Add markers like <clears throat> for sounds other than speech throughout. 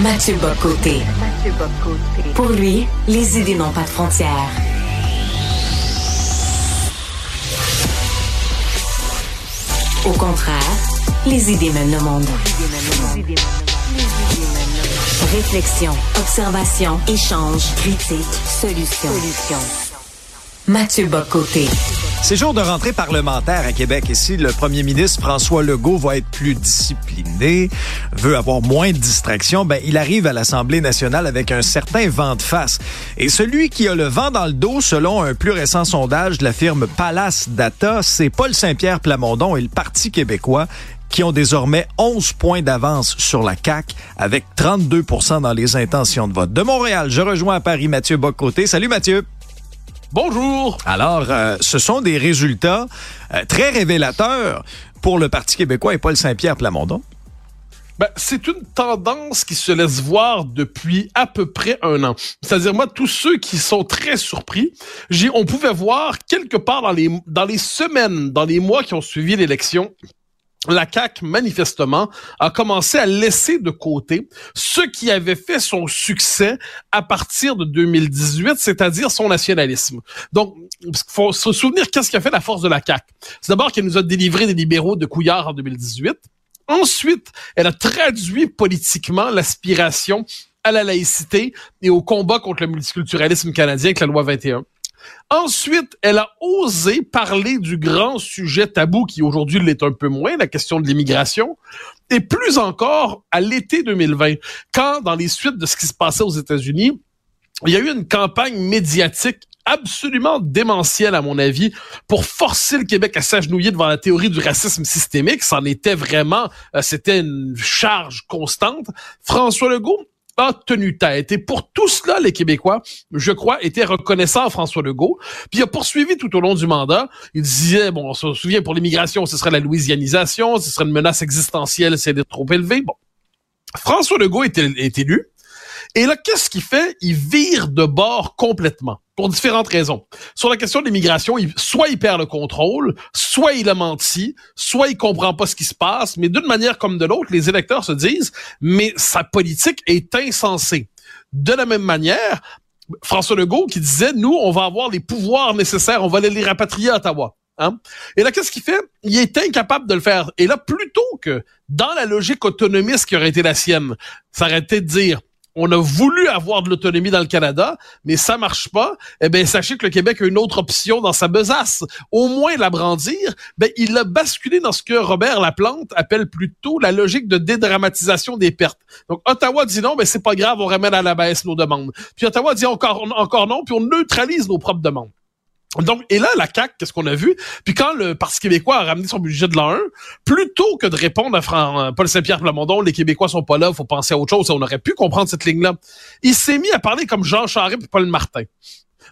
Mathieu Bocoté. Pour lui, les idées n'ont pas de frontières. Au contraire, les idées mènent le monde. Réflexion, observation, échange, critique, solution. Solution. Mathieu Bocoté. C'est jour de rentrée parlementaire à Québec et si le premier ministre François Legault va être plus discipliné, veut avoir moins de distractions, ben il arrive à l'Assemblée nationale avec un certain vent de face. Et celui qui a le vent dans le dos, selon un plus récent sondage de la firme Palace Data, c'est Paul Saint-Pierre Plamondon et le Parti québécois qui ont désormais 11 points d'avance sur la CAQ avec 32% dans les intentions de vote. De Montréal, je rejoins à Paris Mathieu Bocoté. Salut Mathieu. Bonjour. Alors, euh, ce sont des résultats euh, très révélateurs pour le Parti québécois et Paul Saint-Pierre Plamondon. Ben, c'est une tendance qui se laisse voir depuis à peu près un an. C'est-à-dire, moi, tous ceux qui sont très surpris, j'ai, on pouvait voir quelque part dans les, dans les semaines, dans les mois qui ont suivi l'élection, la CAQ, manifestement, a commencé à laisser de côté ce qui avait fait son succès à partir de 2018, c'est-à-dire son nationalisme. Donc, il faut se souvenir qu'est-ce qui a fait la force de la CAQ. C'est d'abord qu'elle nous a délivré des libéraux de Couillard en 2018. Ensuite, elle a traduit politiquement l'aspiration à la laïcité et au combat contre le multiculturalisme canadien avec la loi 21. Ensuite, elle a osé parler du grand sujet tabou qui aujourd'hui l'est un peu moins, la question de l'immigration. Et plus encore, à l'été 2020, quand dans les suites de ce qui se passait aux États-Unis, il y a eu une campagne médiatique absolument démentielle, à mon avis, pour forcer le Québec à s'agenouiller devant la théorie du racisme systémique. C'en était vraiment, euh, c'était une charge constante. François Legault a tenu tête. Et pour tout cela, les Québécois, je crois, étaient reconnaissants à François Legault. Puis il a poursuivi tout au long du mandat. Il disait, bon, on se souvient, pour l'immigration, ce serait la louisianisation, ce serait une menace existentielle, c'est d'être trop élevé. Bon. François Legault est, est élu. Et là, qu'est-ce qu'il fait? Il vire de bord complètement pour différentes raisons. Sur la question de l'immigration, soit il perd le contrôle, soit il a menti, soit il comprend pas ce qui se passe, mais d'une manière comme de l'autre, les électeurs se disent, mais sa politique est insensée. De la même manière, François Legault qui disait, nous, on va avoir les pouvoirs nécessaires, on va aller les rapatrier à Ottawa. Hein? Et là, qu'est-ce qu'il fait? Il est incapable de le faire. Et là, plutôt que dans la logique autonomiste qui aurait été la sienne, ça aurait été de dire, on a voulu avoir de l'autonomie dans le Canada, mais ça marche pas. Eh bien, sachez que le Québec a une autre option dans sa besace. Au moins la brandir, ben, il a basculé dans ce que Robert Laplante appelle plutôt la logique de dédramatisation des pertes. Donc, Ottawa dit non, mais c'est pas grave, on ramène à la baisse nos demandes. Puis Ottawa dit encore, encore non, puis on neutralise nos propres demandes. Donc, et là, la CAQ, qu'est-ce qu'on a vu? Puis quand le Parti québécois a ramené son budget de l'an 1, plutôt que de répondre à Paul Saint-Pierre Plamondon, les Québécois sont pas là, faut penser à autre chose, on aurait pu comprendre cette ligne-là. Il s'est mis à parler comme Jean Charest et Paul Martin.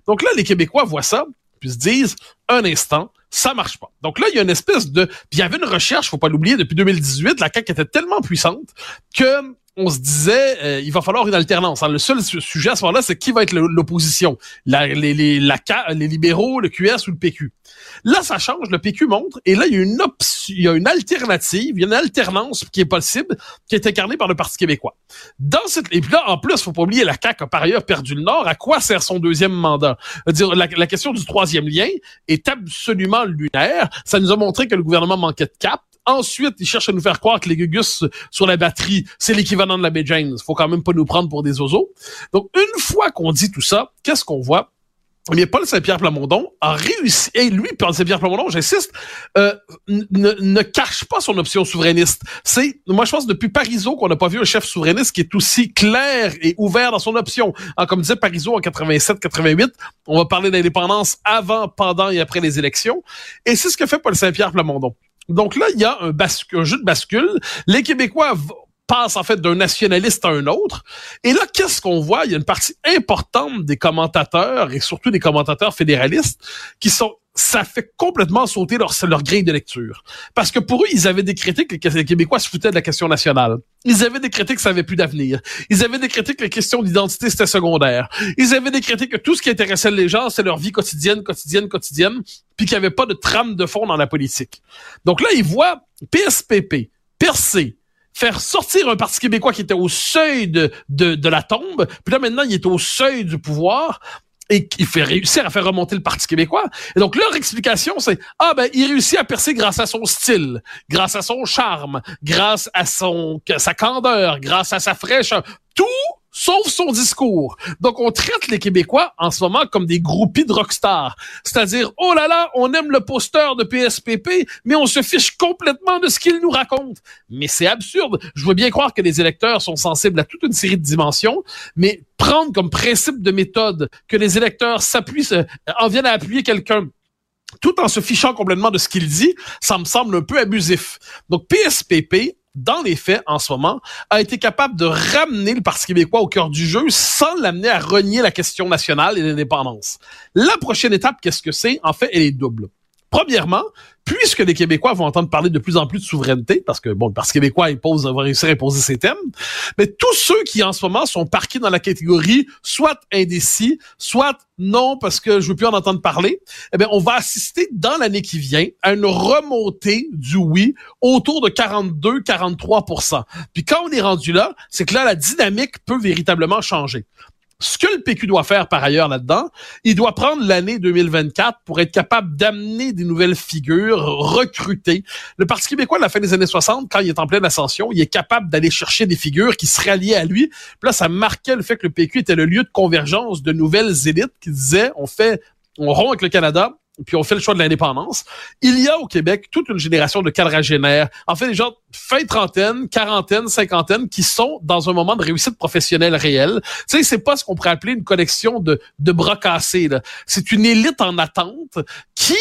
Donc là, les Québécois voient ça, puis se disent, un instant, ça marche pas. Donc là, il y a une espèce de... Puis il y avait une recherche, faut pas l'oublier, depuis 2018, la CAQ était tellement puissante que on se disait, euh, il va falloir une alternance. Hein. Le seul sujet à ce moment-là, c'est qui va être l'opposition. Les, les, les libéraux, le QS ou le PQ. Là, ça change, le PQ montre, et là, il y a une il y a une alternative, il y a une alternance qui est possible, qui est incarnée par le Parti québécois. Dans cette, et puis là, en plus, faut pas oublier, la CAQ a par ailleurs perdu le Nord. À quoi sert son deuxième mandat? Dire, la question du troisième lien est absolument lunaire. Ça nous a montré que le gouvernement manquait de cap. Ensuite, ils cherchent à nous faire croire que les Gugus sur la batterie, c'est l'équivalent de la baie James. Faut quand même pas nous prendre pour des oiseaux. Donc, une fois qu'on dit tout ça, qu'est-ce qu'on voit? Mais eh Paul Saint-Pierre Plamondon a réussi, et lui, Paul Saint-Pierre Plamondon, j'insiste, euh, ne, cache pas son option souverainiste. C'est, moi, je pense depuis Parisot qu'on n'a pas vu un chef souverainiste qui est aussi clair et ouvert dans son option. Ah, comme disait Parisot en 87-88, on va parler d'indépendance avant, pendant et après les élections. Et c'est ce que fait Paul Saint-Pierre Plamondon. Donc là, il y a un, un jeu de bascule. Les Québécois passent en fait d'un nationaliste à un autre. Et là, qu'est-ce qu'on voit? Il y a une partie importante des commentateurs, et surtout des commentateurs fédéralistes, qui sont ça fait complètement sauter leur, grille de lecture. Parce que pour eux, ils avaient critiques que les Québécois se foutaient de la question nationale. Ils avaient critiques que ça avait plus d'avenir. Ils avaient critiques que les questions d'identité, c'était secondaire. Ils avaient critiques que tout ce qui intéressait les gens, c'est leur vie quotidienne, quotidienne, quotidienne, puis qu'il n'y avait pas de trame de fond dans la politique. Donc là, ils voient PSPP, percer, faire sortir un Parti québécois qui était au seuil de, de, de la tombe, puis là maintenant il est au seuil du pouvoir, et il fait réussir à faire remonter le Parti québécois. Et donc leur explication, c'est ah ben il réussit à percer grâce à son style, grâce à son charme, grâce à son sa candeur, grâce à sa fraîcheur. Tout sauf son discours. Donc, on traite les Québécois en ce moment comme des groupies de rockstars. C'est-à-dire, oh là là, on aime le poster de PSPP, mais on se fiche complètement de ce qu'il nous raconte. Mais c'est absurde. Je veux bien croire que les électeurs sont sensibles à toute une série de dimensions, mais prendre comme principe de méthode que les électeurs s'appuient, euh, en viennent à appuyer quelqu'un tout en se fichant complètement de ce qu'il dit, ça me semble un peu abusif. Donc PSPP dans les faits, en ce moment, a été capable de ramener le Parti québécois au cœur du jeu sans l'amener à renier la question nationale et l'indépendance. La prochaine étape, qu'est-ce que c'est? En fait, elle est double. Premièrement, puisque les Québécois vont entendre parler de plus en plus de souveraineté, parce que bon, le Parti québécois impose, va réussir à imposer ses thèmes, mais tous ceux qui en ce moment sont parqués dans la catégorie soit indécis, soit non parce que je veux plus en entendre parler, eh bien, on va assister dans l'année qui vient à une remontée du oui autour de 42-43% Puis quand on est rendu là, c'est que là, la dynamique peut véritablement changer. Ce que le PQ doit faire par ailleurs là-dedans, il doit prendre l'année 2024 pour être capable d'amener des nouvelles figures, recruter. Le Parti québécois, à la fin des années 60, quand il est en pleine ascension, il est capable d'aller chercher des figures qui seraient alliées à lui. Puis là, ça marquait le fait que le PQ était le lieu de convergence de nouvelles élites qui disaient, on fait, on rompt avec le Canada, puis on fait le choix de l'indépendance. Il y a au Québec toute une génération de quadragénaires, en fait des gens fin trentaine, quarantaine, cinquantaine, qui sont dans un moment de réussite professionnelle réelle. Tu sais, c'est pas ce qu'on pourrait appeler une collection de, de bras cassés. C'est une élite en attente qui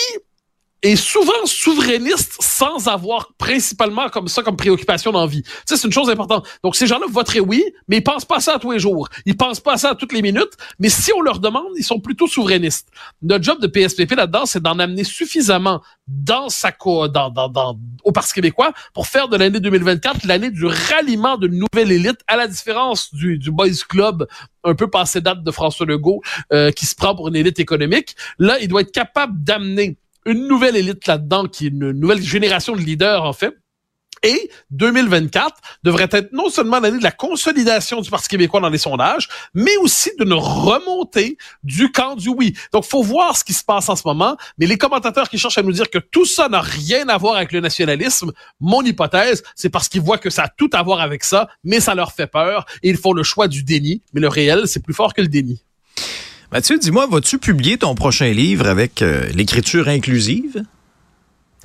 est souvent souverainiste sans avoir principalement comme ça comme préoccupation d'envie. Tu sais, c'est une chose importante. Donc, ces gens-là voteraient oui, mais ils pensent pas à ça tous les jours. Ils pensent pas à ça toutes les minutes. Mais si on leur demande, ils sont plutôt souverainistes. Notre job de PSPP là-dedans, c'est d'en amener suffisamment dans sa co dans, dans, dans, au Parti québécois pour faire de l'année 2024 l'année du ralliement d'une nouvelle élite, à la différence du, du Boys Club un peu passé date de François Legault, euh, qui se prend pour une élite économique. Là, il doit être capable d'amener une nouvelle élite là-dedans, qui est une nouvelle génération de leaders, en fait. Et 2024 devrait être non seulement l'année de la consolidation du Parti québécois dans les sondages, mais aussi d'une remontée du camp du oui. Donc, faut voir ce qui se passe en ce moment. Mais les commentateurs qui cherchent à nous dire que tout ça n'a rien à voir avec le nationalisme, mon hypothèse, c'est parce qu'ils voient que ça a tout à voir avec ça, mais ça leur fait peur et ils font le choix du déni. Mais le réel, c'est plus fort que le déni. Mathieu, dis-moi, vas-tu publier ton prochain livre avec euh, l'écriture inclusive?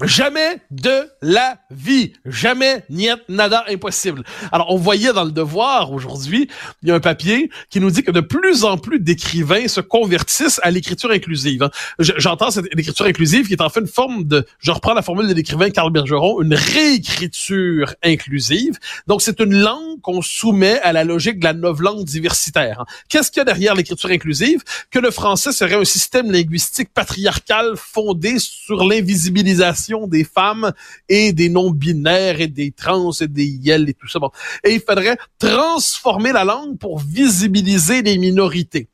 Jamais de la vie. Jamais, niet, nada, impossible. Alors, on voyait dans le devoir aujourd'hui, il y a un papier qui nous dit que de plus en plus d'écrivains se convertissent à l'écriture inclusive. Hein. J'entends cette écriture inclusive qui est en fait une forme de, je reprends la formule de l'écrivain Carl Bergeron, une réécriture inclusive. Donc, c'est une langue qu'on soumet à la logique de la langue diversitaire. Hein. Qu'est-ce qu'il y a derrière l'écriture inclusive? Que le français serait un système linguistique patriarcal fondé sur l'invisibilisation des femmes et des non-binaires et des trans et des yel et tout ça. Bon. Et il faudrait transformer la langue pour visibiliser les minorités.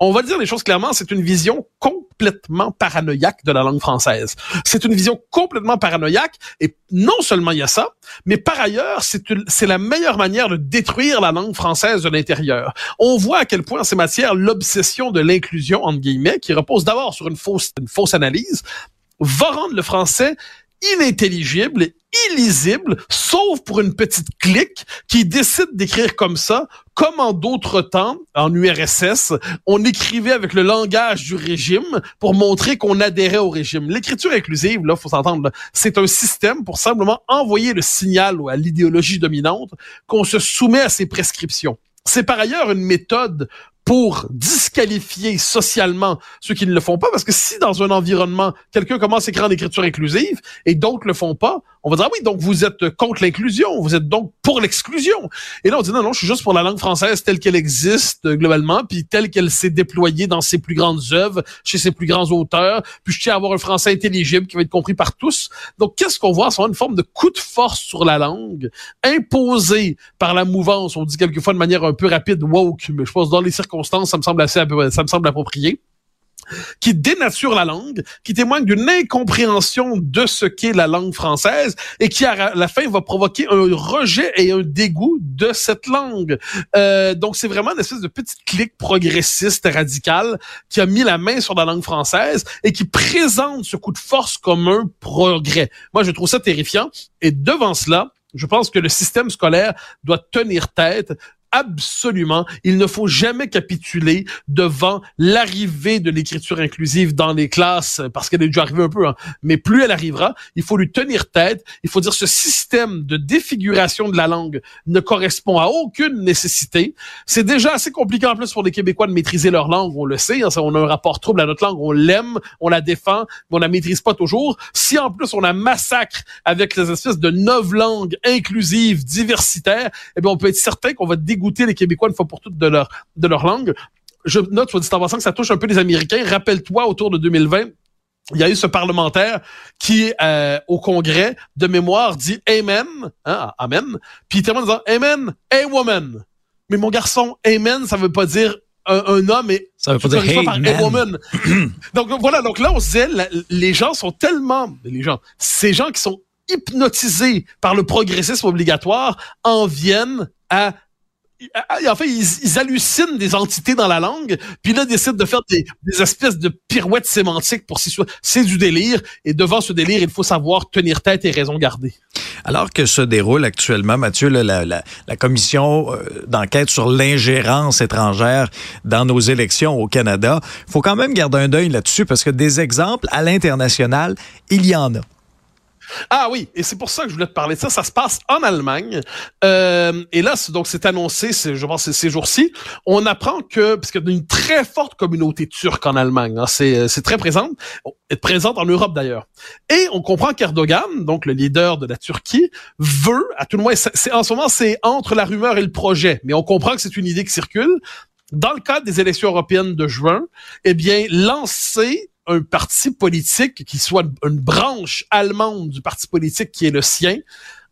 On va dire les choses clairement, c'est une vision complètement paranoïaque de la langue française. C'est une vision complètement paranoïaque et non seulement il y a ça, mais par ailleurs, c'est la meilleure manière de détruire la langue française de l'intérieur. On voit à quel point en ces matières, l'obsession de l'inclusion, entre guillemets, qui repose d'abord sur une fausse, une fausse analyse, va rendre le français inintelligible, illisible, sauf pour une petite clique qui décide d'écrire comme ça, comme en d'autres temps, en URSS, on écrivait avec le langage du régime pour montrer qu'on adhérait au régime. L'écriture inclusive, là, faut s'entendre, c'est un système pour simplement envoyer le signal à l'idéologie dominante qu'on se soumet à ses prescriptions. C'est par ailleurs une méthode pour disqualifier socialement ceux qui ne le font pas, parce que si dans un environnement, quelqu'un commence à écrire en écriture inclusive et d'autres le font pas, on va dire, ah oui, donc vous êtes contre l'inclusion, vous êtes donc pour l'exclusion. Et là, on dit, non, non, je suis juste pour la langue française telle qu'elle existe euh, globalement, puis telle qu'elle s'est déployée dans ses plus grandes œuvres, chez ses plus grands auteurs, puis je tiens à avoir un français intelligible qui va être compris par tous. Donc, qu'est-ce qu'on voit? C'est une forme de coup de force sur la langue, imposé par la mouvance, on dit quelquefois de manière un peu rapide, woke, mais je pense dans les circonstances, ça me semble assez, ça me semble approprié qui dénature la langue, qui témoigne d'une incompréhension de ce qu'est la langue française et qui à la fin va provoquer un rejet et un dégoût de cette langue. Euh, donc c'est vraiment une espèce de petite clique progressiste radicale qui a mis la main sur la langue française et qui présente ce coup de force comme un progrès. Moi je trouve ça terrifiant et devant cela, je pense que le système scolaire doit tenir tête absolument, il ne faut jamais capituler devant l'arrivée de l'écriture inclusive dans les classes, parce qu'elle est déjà arrivée un peu, hein. mais plus elle arrivera, il faut lui tenir tête, il faut dire ce système de défiguration de la langue ne correspond à aucune nécessité. C'est déjà assez compliqué en plus pour les Québécois de maîtriser leur langue, on le sait, hein, on a un rapport trouble à notre langue, on l'aime, on la défend, mais on la maîtrise pas toujours. Si en plus on la massacre avec les espèces de neuf langues inclusives, diversitaires, eh bien on peut être certain qu'on va dégoûter goûter les Québécois une fois pour toutes de leur, de leur langue. Je note, soit dit en passant, que ça touche un peu les Américains. Rappelle-toi, autour de 2020, il y a eu ce parlementaire qui, euh, au Congrès, de mémoire, dit Amen, hein, Amen, puis il termine en disant Amen, a woman. Mais mon garçon, Amen, ça veut pas dire un, homme et ça veut pas dire hey, par a woman. <clears throat> donc voilà, donc là on se disait, les gens sont tellement, les gens, ces gens qui sont hypnotisés par le progressisme obligatoire en viennent à en fait, ils, hallucinent des entités dans la langue, puis là, décident de faire des, espèces de pirouettes sémantiques pour s'y C'est du délire, et devant ce délire, il faut savoir tenir tête et raison garder. Alors que se déroule actuellement, Mathieu, la, commission euh, d'enquête sur l'ingérence étrangère dans nos élections au Canada, faut quand même garder un œil là-dessus, parce que des exemples à l'international, il y en a. Ah oui, et c'est pour ça que je voulais te parler de ça. Ça se passe en Allemagne. Euh, et là, donc c'est annoncé, je pense, ces jours-ci. On apprend que, parce qu'il y a une très forte communauté turque en Allemagne, hein, c'est, c'est très présente, est présente en Europe d'ailleurs. Et on comprend qu'Erdogan, donc le leader de la Turquie, veut, à tout le moins, c'est, en ce moment, c'est entre la rumeur et le projet, mais on comprend que c'est une idée qui circule. Dans le cadre des élections européennes de juin, eh bien, lancer un parti politique qui soit une branche allemande du parti politique qui est le sien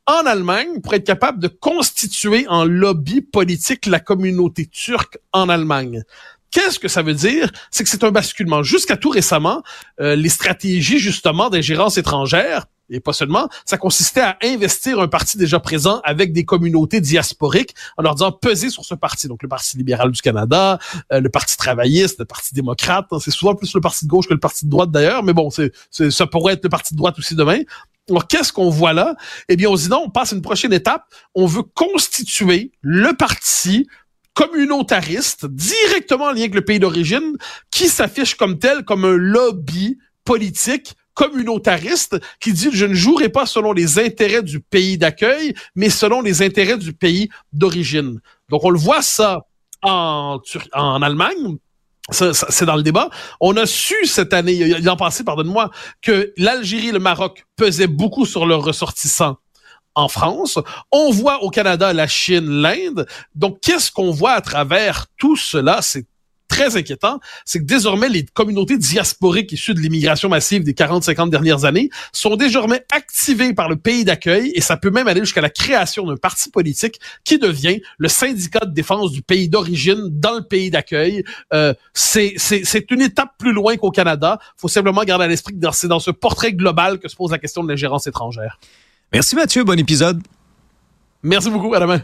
en Allemagne pour être capable de constituer en lobby politique la communauté turque en Allemagne. Qu'est-ce que ça veut dire? C'est que c'est un basculement. Jusqu'à tout récemment, euh, les stratégies justement d'ingérence étrangère et pas seulement, ça consistait à investir un parti déjà présent avec des communautés diasporiques en leur disant peser sur ce parti. Donc le Parti libéral du Canada, euh, le Parti travailliste, le Parti démocrate, hein, c'est souvent plus le Parti de gauche que le Parti de droite d'ailleurs, mais bon, c'est, ça pourrait être le Parti de droite aussi demain. Alors, qu'est-ce qu'on voit là? Eh bien, on se dit non, on passe à une prochaine étape. On veut constituer le parti communautariste directement en lien avec le pays d'origine qui s'affiche comme tel, comme un lobby politique communautariste qui dit je ne jouerai pas selon les intérêts du pays d'accueil, mais selon les intérêts du pays d'origine. Donc on le voit ça en, en Allemagne. C'est dans le débat. On a su cette année, il en passé, pardonne-moi, que l'Algérie et le Maroc pesaient beaucoup sur leurs ressortissants en France. On voit au Canada la Chine, l'Inde. Donc, qu'est-ce qu'on voit à travers tout cela? Très inquiétant, c'est que désormais les communautés diasporiques issues de l'immigration massive des 40-50 dernières années sont désormais activées par le pays d'accueil et ça peut même aller jusqu'à la création d'un parti politique qui devient le syndicat de défense du pays d'origine dans le pays d'accueil. Euh, c'est une étape plus loin qu'au Canada. faut simplement garder à l'esprit que c'est dans ce portrait global que se pose la question de l'ingérence étrangère. Merci Mathieu, bon épisode. Merci beaucoup, à demain.